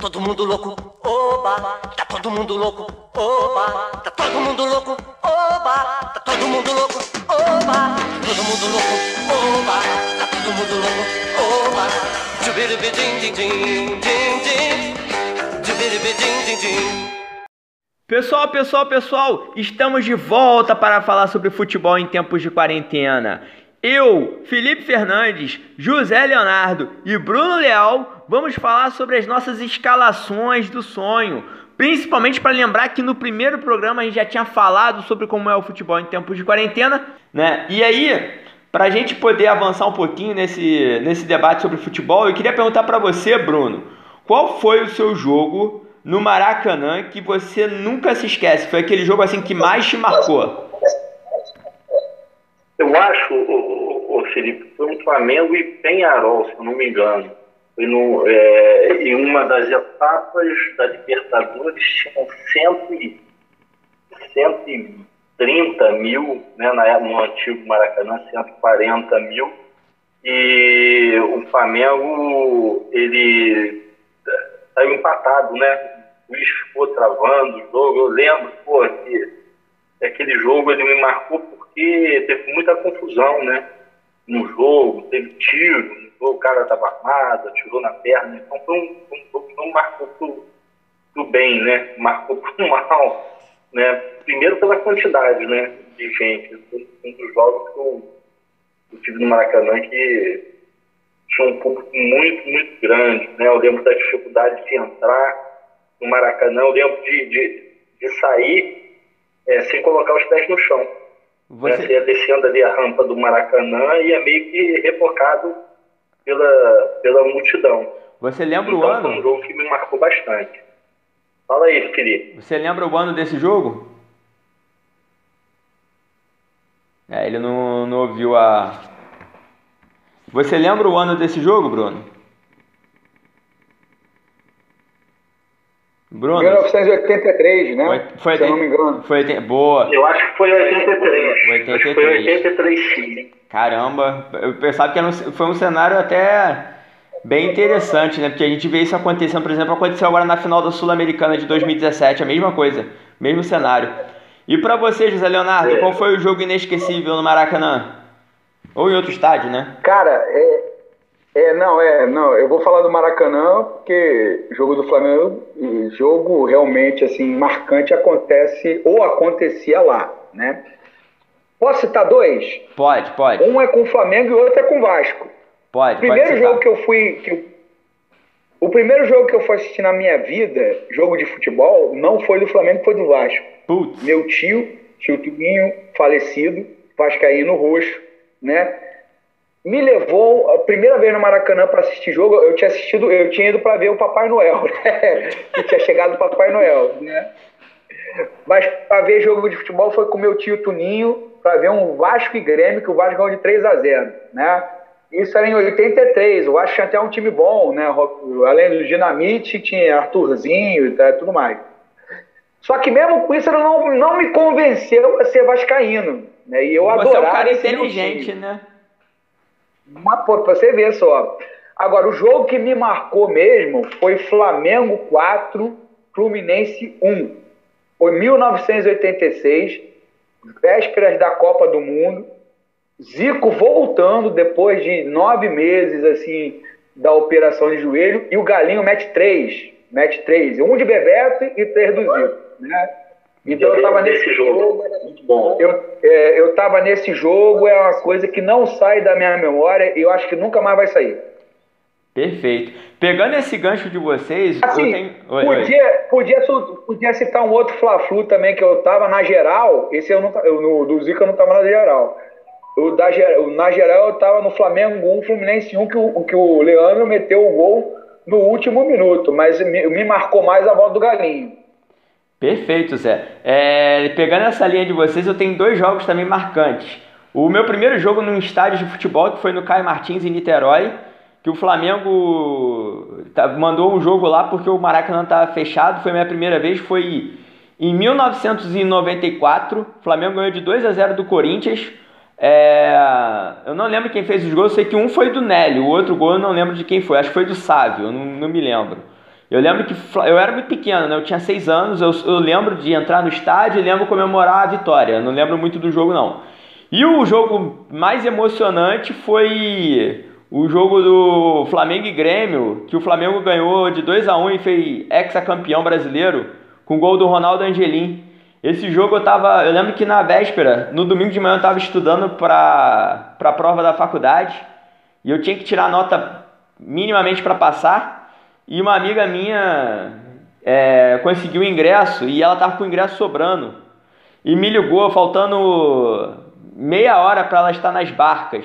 todo mundo louco, oba, tá todo mundo louco, oba, tá todo mundo louco, oba, tá todo mundo louco, oba, todo mundo louco, oba, tá todo mundo louco, oba. Pessoal, pessoal, pessoal, estamos de volta para falar sobre futebol em tempos de quarentena. Eu, Felipe Fernandes, José Leonardo e Bruno Leal vamos falar sobre as nossas escalações do sonho. Principalmente para lembrar que no primeiro programa a gente já tinha falado sobre como é o futebol em tempos de quarentena, né? E aí, para a gente poder avançar um pouquinho nesse, nesse debate sobre futebol, eu queria perguntar para você, Bruno, qual foi o seu jogo no Maracanã que você nunca se esquece? Foi aquele jogo assim que mais te marcou? Eu acho, o, o, Felipe, foi um Flamengo e Penharol, se eu não me engano. Foi no, é, em uma das etapas da Libertadores, tinham 100, 130 mil, né, na, no antigo Maracanã, 140 mil. E o Flamengo, ele saiu empatado, né? O Luiz ficou travando o jogo. Eu lembro, pô, que aquele jogo ele me marcou porque teve muita confusão, né? No jogo, teve tiro, o cara estava armado, atirou na perna, então foi jogo que não marcou pro, pro bem, né? Marcou pro mal, né? Primeiro pela quantidade, né? De gente. Um dos jogos que eu, eu tive no Maracanã que tinha um público muito, muito grande, né? Eu lembro da dificuldade de entrar no Maracanã, eu lembro de, de, de sair é, sem colocar os pés no chão. Você... Né? Você ia descendo ali a rampa do Maracanã e é meio que repocado pela, pela multidão. Você lembra então, o ano? Foi um jogo que me marcou bastante. Fala aí, Felipe. Você lembra o ano desse jogo? É, ele não, não ouviu a. Você lembra o ano desse jogo, Bruno? Bruno? 1983, né? Foi, foi se eu não me engano. Foi, boa. Eu acho que foi 83. Foi 83. Foi 83, sim. Caramba, eu pensava que era um, foi um cenário até bem interessante, né? Porque a gente vê isso acontecendo, por exemplo, aconteceu agora na final da Sul-Americana de 2017, a mesma coisa, mesmo cenário. E para você, José Leonardo, é. qual foi o jogo inesquecível no Maracanã? Ou em outro estádio, né? Cara, é, é, não, é, não, eu vou falar do Maracanã porque jogo do Flamengo, jogo realmente assim marcante acontece ou acontecia lá, né? Posso citar dois? Pode, pode. Um é com o Flamengo e o outro é com o Vasco. Pode, o primeiro pode jogo que eu fui que eu, o primeiro jogo que eu fui assistir na minha vida, jogo de futebol, não foi do Flamengo, foi do Vasco. Putz. Meu tio, tio Tuguinho, falecido, vascaíno roxo, né? Me levou a primeira vez no Maracanã para assistir jogo. Eu tinha assistido, eu tinha ido para ver o Papai Noel, né? que tinha chegado o Papai Noel, né? Mas para ver jogo de futebol foi com meu tio Tuninho para ver um Vasco e Grêmio que o Vasco ganhou de 3 a 0, né? Isso era em 83. O Vasco tinha até um time bom, né? Além do Dinamite, tinha Arthurzinho e tudo mais. Só que mesmo com isso, ele não, não me convenceu a ser vascaíno. Né? E eu Você adorava. Você é um cara inteligente, né? Mas, pô, pra você ver só. Agora, o jogo que me marcou mesmo foi Flamengo 4, Fluminense 1. Foi 1986, vésperas da Copa do Mundo. Zico voltando depois de nove meses assim da operação de joelho e o Galinho mete três, mete três, um de Bebeto e três do Zico, né? Então eu estava nesse jogo. Muito bom. Eu, é, eu estava nesse jogo, é uma coisa que não sai da minha memória e eu acho que nunca mais vai sair. Perfeito. Pegando esse gancho de vocês, assim, tenho... oi, podia, oi. Podia, podia citar um outro Fla-Flu também que eu estava na geral. Esse eu não eu, no, do Zica eu não estava na geral. O da, na geral eu estava no Flamengo 1, Fluminense 1, que o, que o Leandro meteu o gol no último minuto, mas me, me marcou mais a volta do Galinho. Perfeito, Zé. É, pegando essa linha de vocês, eu tenho dois jogos também marcantes. O meu primeiro jogo num estádio de futebol, que foi no Caio Martins, em Niterói, que o Flamengo tá, mandou um jogo lá porque o Maracanã estava fechado. Foi minha primeira vez, foi em 1994. O Flamengo ganhou de 2 a 0 do Corinthians. É, eu não lembro quem fez os gols, sei que um foi do Nélio, o outro gol eu não lembro de quem foi, acho que foi do Sávio, eu não, não me lembro. Eu lembro que eu era muito pequeno, né? Eu tinha seis anos, eu, eu lembro de entrar no estádio e lembro comemorar a vitória. Não lembro muito do jogo, não. E o jogo mais emocionante foi o jogo do Flamengo e Grêmio, que o Flamengo ganhou de 2 a 1 e fez ex-campeão brasileiro com o gol do Ronaldo Angelim. Esse jogo eu tava, eu lembro que na véspera, no domingo de manhã eu estava estudando para a prova da faculdade e eu tinha que tirar nota minimamente para passar e uma amiga minha é, conseguiu o ingresso e ela tava com o ingresso sobrando e me ligou faltando meia hora para ela estar nas barcas.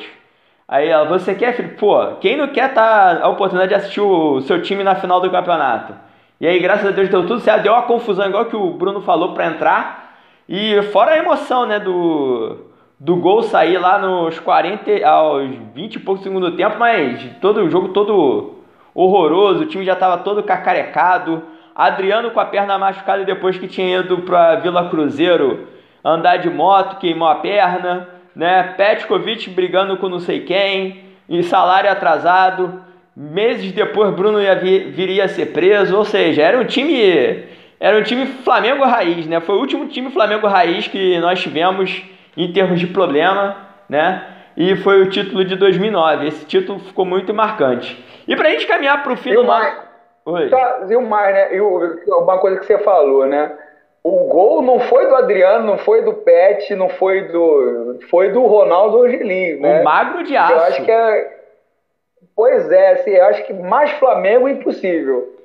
Aí ela, você quer, filho? Pô, quem não quer tá a oportunidade de assistir o seu time na final do campeonato? E aí, graças a Deus, deu tudo certo. Deu uma confusão, igual que o Bruno falou, para entrar. E fora a emoção, né, do, do gol sair lá nos 40, aos 20 e poucos segundo tempo, mas todo o jogo todo horroroso, o time já estava todo cacarecado. Adriano com a perna machucada depois que tinha ido para Vila Cruzeiro andar de moto, queimou a perna, né? Petkovic brigando com não sei quem, e salário atrasado. Meses depois Bruno ia vir, viria a ser preso, ou seja, era um time era um time Flamengo raiz, né? Foi o último time Flamengo raiz que nós tivemos em termos de problema, né? E foi o título de 2009. Esse título ficou muito marcante. E pra gente caminhar pro fim e do mais, Oi. Tá, e o mais, né? E uma coisa que você falou, né? O gol não foi do Adriano, não foi do Pet, não foi do. Foi do Ronaldo Angelim, né? O magro de aço. Eu acho que é. Pois é, assim, eu acho que mais Flamengo é impossível.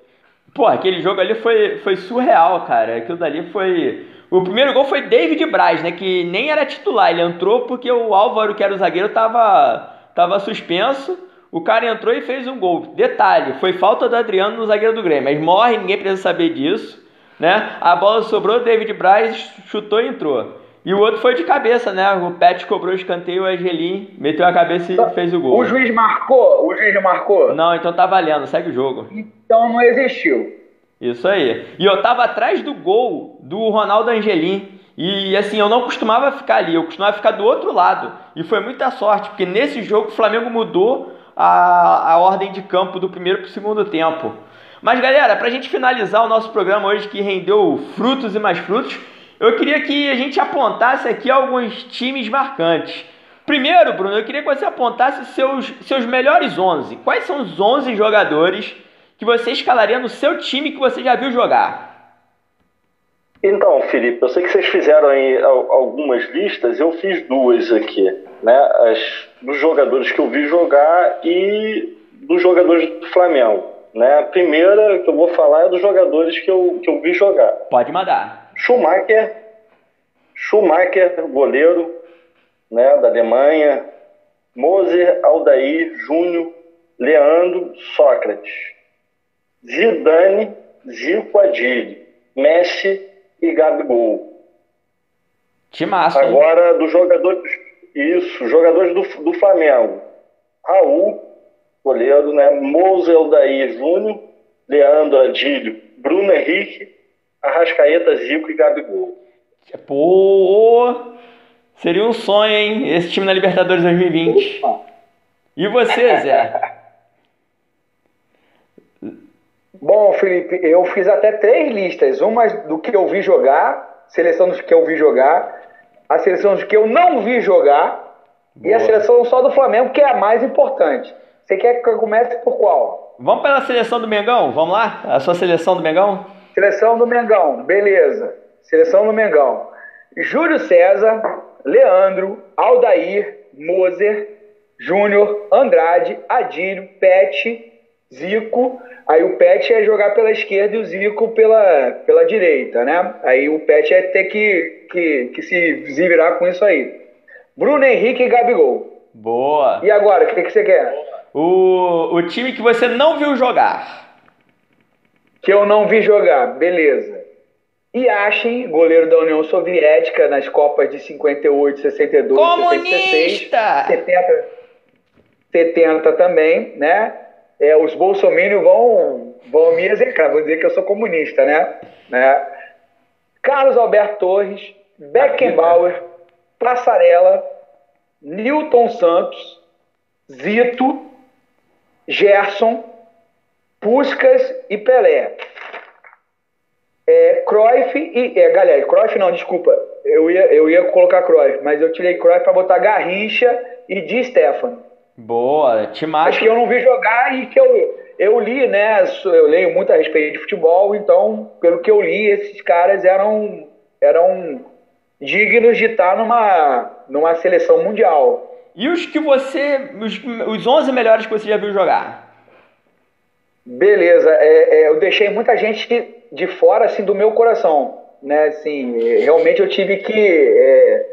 Pô, aquele jogo ali foi, foi surreal, cara. Aquilo dali foi. O primeiro gol foi David Braz, né? Que nem era titular. Ele entrou porque o Álvaro, que era o zagueiro, tava, tava suspenso. O cara entrou e fez um gol. Detalhe, foi falta do Adriano no zagueiro do Grêmio. Mas morre, ninguém precisa saber disso. Né? A bola sobrou, David Braz chutou e entrou. E o outro foi de cabeça, né? O Pet cobrou o escanteio, o Angelim meteu a cabeça e então, fez o gol. O juiz marcou? O juiz marcou? Não, então tá valendo, segue o jogo. Então não existiu. Isso aí. E eu tava atrás do gol do Ronaldo Angelim. E assim, eu não costumava ficar ali, eu costumava ficar do outro lado. E foi muita sorte, porque nesse jogo o Flamengo mudou a, a ordem de campo do primeiro para o segundo tempo. Mas galera, para a gente finalizar o nosso programa hoje que rendeu frutos e mais frutos, eu queria que a gente apontasse aqui alguns times marcantes. Primeiro, Bruno, eu queria que você apontasse seus, seus melhores 11. Quais são os 11 jogadores que você escalaria no seu time que você já viu jogar? Então, Felipe, eu sei que vocês fizeram aí algumas listas, eu fiz duas aqui, né? As, dos jogadores que eu vi jogar e dos jogadores do Flamengo. Né? A primeira que eu vou falar é dos jogadores que eu, que eu vi jogar. Pode mandar. Schumacher, Schumacher, goleiro né, da Alemanha, Moser, Aldair, Júnior, Leandro, Sócrates, Zidane, Zico Adili, Messi e Gabigol. Timaço, Agora, dos jogadores, isso, jogadores do, do Flamengo, Raul, goleiro, né, Moser, Aldair, Júnior, Leandro Adílio, Bruno Henrique, Arrascaeta, Zico e Gabigol. Pô, seria um sonho, hein? Esse time na Libertadores 2020. E você, Zé? Bom, Felipe, eu fiz até três listas. Uma do que eu vi jogar, seleção dos que eu vi jogar, a seleção que eu não vi jogar Boa. e a seleção só do Flamengo, que é a mais importante. Você quer que eu comece por qual? Vamos pela seleção do Mengão? Vamos lá? A sua seleção do Mengão? Seleção do Mengão, beleza. Seleção do Mengão. Júlio César, Leandro, Aldair, Moser, Júnior, Andrade, Adílio, Pet, Zico. Aí o Pet é jogar pela esquerda e o Zico pela, pela direita, né? Aí o Pet é ter que, que, que se virar com isso aí. Bruno Henrique e Gabigol. Boa. E agora, o que, que você quer? O, o time que você não viu jogar que eu não vi jogar, beleza. Yashin, goleiro da União Soviética nas Copas de 58, 62, Comunista! 66, 70, 70 também, né? É, os bolsominions vão, vão me execrar, vão dizer que eu sou comunista, né? né? Carlos Alberto Torres, Beckenbauer, Passarela, Newton Santos, Zito, Gerson, Puskas e Pelé. É, Cruyff e. É, galera, Cruyff não, desculpa. Eu ia, eu ia colocar Cruyff, mas eu tirei Cruyff para botar Garrincha e Di Stefano. Boa, Timaço. Acho que eu não vi jogar e que eu, eu li, né? Eu leio muito a respeito de futebol, então, pelo que eu li, esses caras eram, eram dignos de estar numa, numa seleção mundial. E os que você. Os, os 11 melhores que você já viu jogar? Beleza, é, é, eu deixei muita gente de fora assim do meu coração, né? Assim, realmente eu tive que é,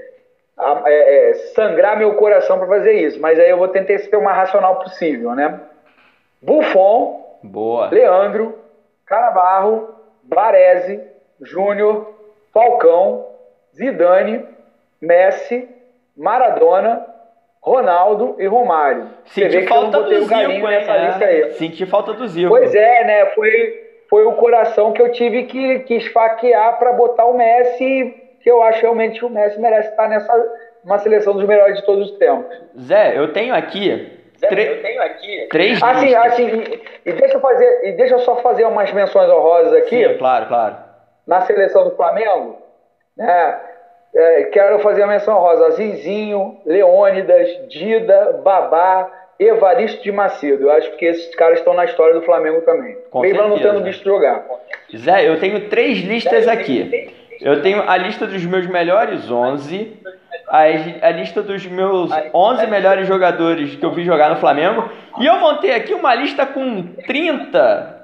é, é sangrar meu coração para fazer isso, mas aí eu vou tentar ser o mais racional possível, né? Buffon, Boa. Leandro, Carabarro, Baresi, Júnior, Falcão, Zidane, Messi, Maradona, Ronaldo e Romário. Senti falta do Zico, hein? É. Senti falta do Zico. Pois é, né? Foi, foi o coração que eu tive que, que esfaquear para botar o Messi, que eu acho realmente que o Messi merece estar nessa uma seleção dos melhores de todos os tempos. Zé, eu tenho aqui Zé, eu tenho aqui três assim, listas. assim, e, e, deixa eu fazer, e deixa eu só fazer umas menções honrosas aqui. Sim, claro, claro. Na seleção do Flamengo, né? É, quero fazer a menção rosa. Zizinho, Leônidas, Dida, Babá, Evaristo de Macedo. Eu acho que esses caras estão na história do Flamengo também. Com Mesmo certeza. não tendo visto jogar. Zé, eu tenho três listas aqui. Eu tenho a lista dos meus melhores 11, a, a lista dos meus 11 melhores jogadores que eu vi jogar no Flamengo, e eu montei aqui uma lista com 30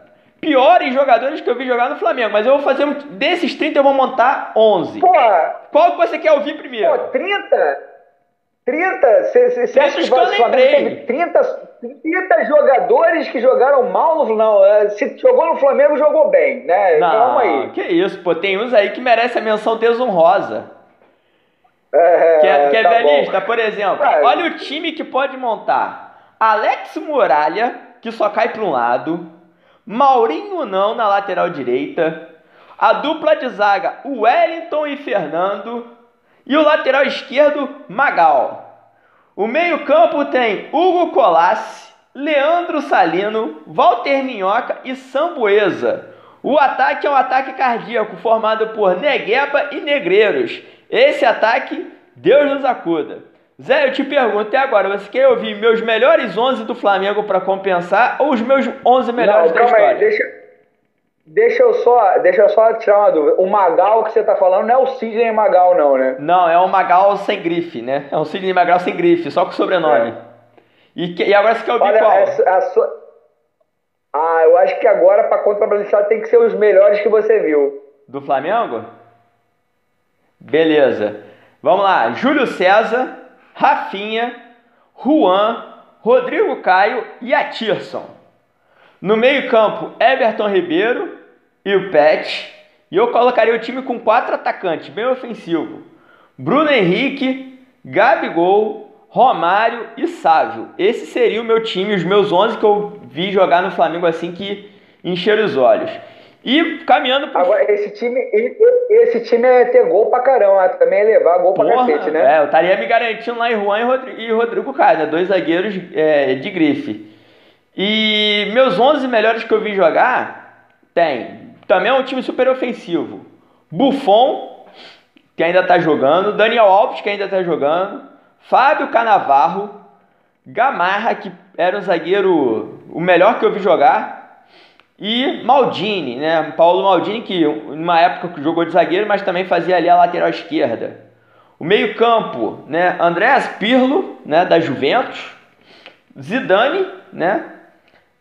piores jogadores que eu vi jogar no Flamengo, mas eu vou fazer um, desses 30 eu vou montar 11. Pô, Qual que você quer ouvir primeiro? pô 30? 30? Você acha que que eu o Flamengo lembrei. teve 30, 30 jogadores que jogaram mal no Não, é, se jogou no Flamengo, jogou bem, né? Não, Calma aí. que isso, pô, tem uns aí que merecem a menção desonrosa. É, Quer, quer tá ver a bom. lista? Por exemplo, Vai. olha o time que pode montar. Alex Muralha, que só cai para um lado. Maurinho não na lateral direita. A dupla de zaga, Wellington e Fernando. E o lateral esquerdo, Magal. O meio-campo tem Hugo Colassi, Leandro Salino, Walter Minhoca e Sambuesa. O ataque é um ataque cardíaco formado por Negueba e Negreiros. Esse ataque, Deus nos acuda. Zé, eu te pergunto, e agora, você quer ouvir meus melhores 11 do Flamengo para compensar ou os meus 11 melhores Não, da história? aí, deixa, deixa, eu só, deixa eu só tirar uma dúvida. O Magal que você tá falando não é o Sidney Magal, não, né? Não, é um Magal sem grife, né? É um Sidney Magal sem grife, só com sobrenome. E, que- e agora você quer ouvir É. Olha, qual? a sua... Ah, eu acho que agora, pra contrabalançar, tem que ser os melhores que você viu. Do Flamengo? Beleza. Vamos lá. Júlio César, Rafinha, Juan, Rodrigo Caio e Atirson. No meio-campo, Everton Ribeiro e o Pet. E eu colocaria o time com quatro atacantes, bem ofensivo. Bruno Henrique, Gabigol, Romário e Sávio. Esse seria o meu time, os meus 11 que eu vi jogar no Flamengo assim que encheram os olhos. E caminhando pro Agora, esse time, esse time é ter gol pra caramba, também é levar gol pra Porra, cacete, né? É, eu estaria me garantindo lá em Juan e Rodrigo, e Rodrigo né? Dois zagueiros é, de grife. E meus 11 melhores que eu vi jogar, tem. Também é um time super ofensivo. Buffon, que ainda tá jogando. Daniel Alves, que ainda tá jogando. Fábio Canavarro. Gamarra, que era um zagueiro o melhor que eu vi jogar. E Maldini, né? Paulo Maldini, que numa época jogou de zagueiro, mas também fazia ali a lateral esquerda. O meio-campo, né? Andréas Pirlo, né? Da Juventus. Zidane, né?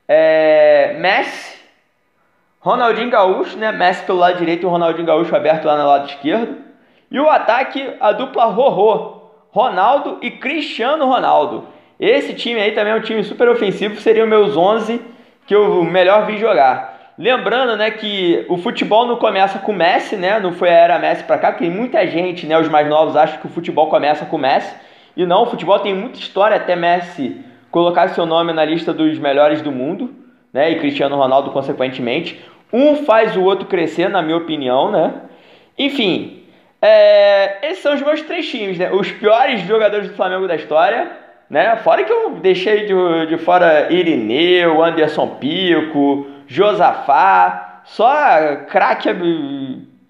É, Messi. Ronaldinho Gaúcho, né? Messi pelo lado direito e Ronaldinho Gaúcho aberto lá no lado esquerdo. E o ataque, a dupla Rorô. Ronaldo e Cristiano Ronaldo. Esse time aí também é um time super ofensivo, seriam meus 11 que eu melhor vi jogar. Lembrando, né, que o futebol não começa com Messi, né? Não foi a era Messi pra cá, porque muita gente, né, os mais novos acham que o futebol começa com Messi. E não, o futebol tem muita história até Messi colocar seu nome na lista dos melhores do mundo, né? E Cristiano Ronaldo consequentemente. Um faz o outro crescer, na minha opinião, né? Enfim, é, esses são os meus três times, né? Os piores jogadores do Flamengo da história, né? Fora que eu deixei de, de fora Irineu, Anderson Pico, Josafá, só craque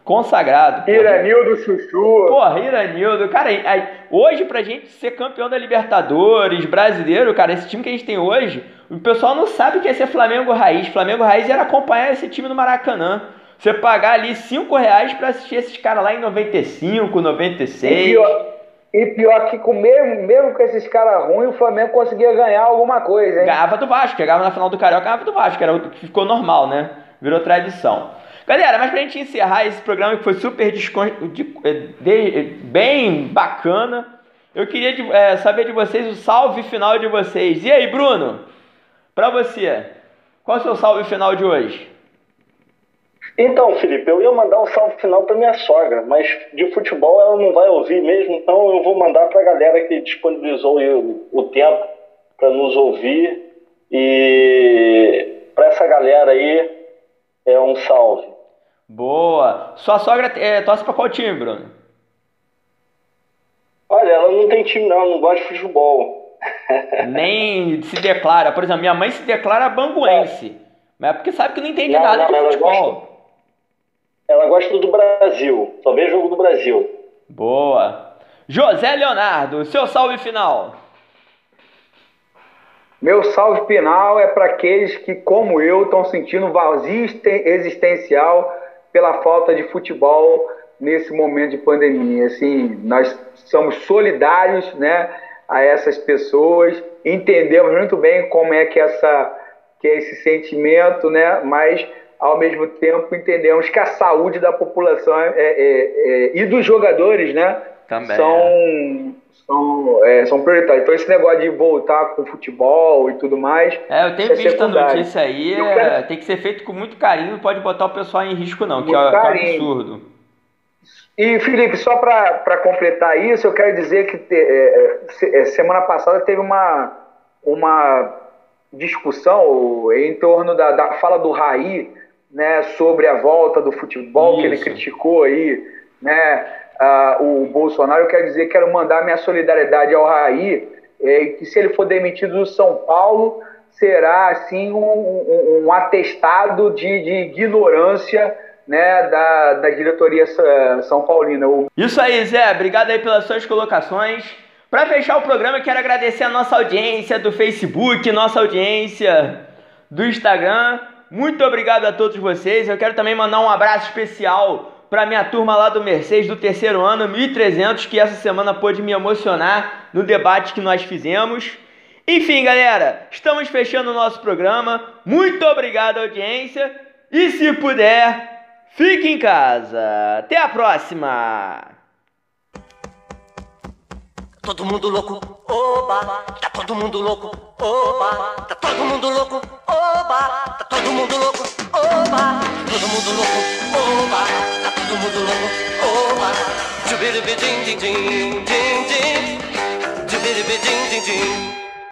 consagrado. Iranildo Chuchu. Porra, Iranildo. Cara, hoje pra gente ser campeão da Libertadores, brasileiro, cara, esse time que a gente tem hoje, o pessoal não sabe o que é ser Flamengo Raiz. Flamengo Raiz era acompanhar esse time no Maracanã. Você pagar ali 5 reais pra assistir esses caras lá em 95, 96. E pior, e pior que com mesmo, mesmo com esses caras ruins, o Flamengo conseguia ganhar alguma coisa, hein? Ganhava do Vasco, chegava na final do Carioca, ganhava do Vasco, era o que ficou normal, né? Virou tradição. Galera, mas pra gente encerrar esse programa que foi super descon... de... De... bem bacana, eu queria de... é, saber de vocês o salve final de vocês. E aí, Bruno? Pra você, qual é o seu salve final de hoje? Então, Felipe, eu ia mandar um salve final para minha sogra, mas de futebol ela não vai ouvir mesmo, então eu vou mandar para a galera que disponibilizou o tempo para nos ouvir. E para essa galera aí, é um salve. Boa! Sua sogra é, torce para qual time, Bruno? Olha, ela não tem time não, não gosta de futebol. Nem se declara. Por exemplo, minha mãe se declara banguense. É. Mas é porque sabe que não entende não, nada não, de futebol. Gosta, ela gosta do Brasil. Só vê jogo do Brasil. Boa. José Leonardo, seu salve final. Meu salve final é para aqueles que, como eu, estão sentindo vazio existencial pela falta de futebol nesse momento de pandemia. Assim, nós somos solidários, né, a essas pessoas, entendemos muito bem como é que essa que é esse sentimento, né, mas ao mesmo tempo entendemos que a saúde da população é, é, é, e dos jogadores, né, Também, são, é. são, é, são prioritários. Então esse negócio de voltar com o futebol e tudo mais. É, eu tenho é visto a notícia aí, quero... tem que ser feito com muito carinho, não pode botar o pessoal em risco não, que é, que é absurdo. E Felipe, só para completar isso, eu quero dizer que te, semana passada teve uma, uma discussão em torno da, da fala do Raí né, sobre a volta do futebol, Isso. que ele criticou aí, né, uh, o Bolsonaro, eu quero dizer, quero mandar minha solidariedade ao Raí, é, que se ele for demitido do São Paulo, será assim um, um, um atestado de, de ignorância né, da, da diretoria São Paulina. Isso aí, Zé. Obrigado aí pelas suas colocações. Para fechar o programa, eu quero agradecer a nossa audiência do Facebook, nossa audiência do Instagram. Muito obrigado a todos vocês. Eu quero também mandar um abraço especial para minha turma lá do Mercedes do terceiro ano, 1300, que essa semana pôde me emocionar no debate que nós fizemos. Enfim, galera, estamos fechando o nosso programa. Muito obrigado, audiência. E se puder, fique em casa. Até a próxima! Todo mundo louco, oba, tá todo mundo louco, oba, tá todo mundo louco, oba, tá todo mundo louco, oba, todo mundo louco, oba, tá the motherland. Oh my, do be ding ding ding ding ding, do be ding ding ding.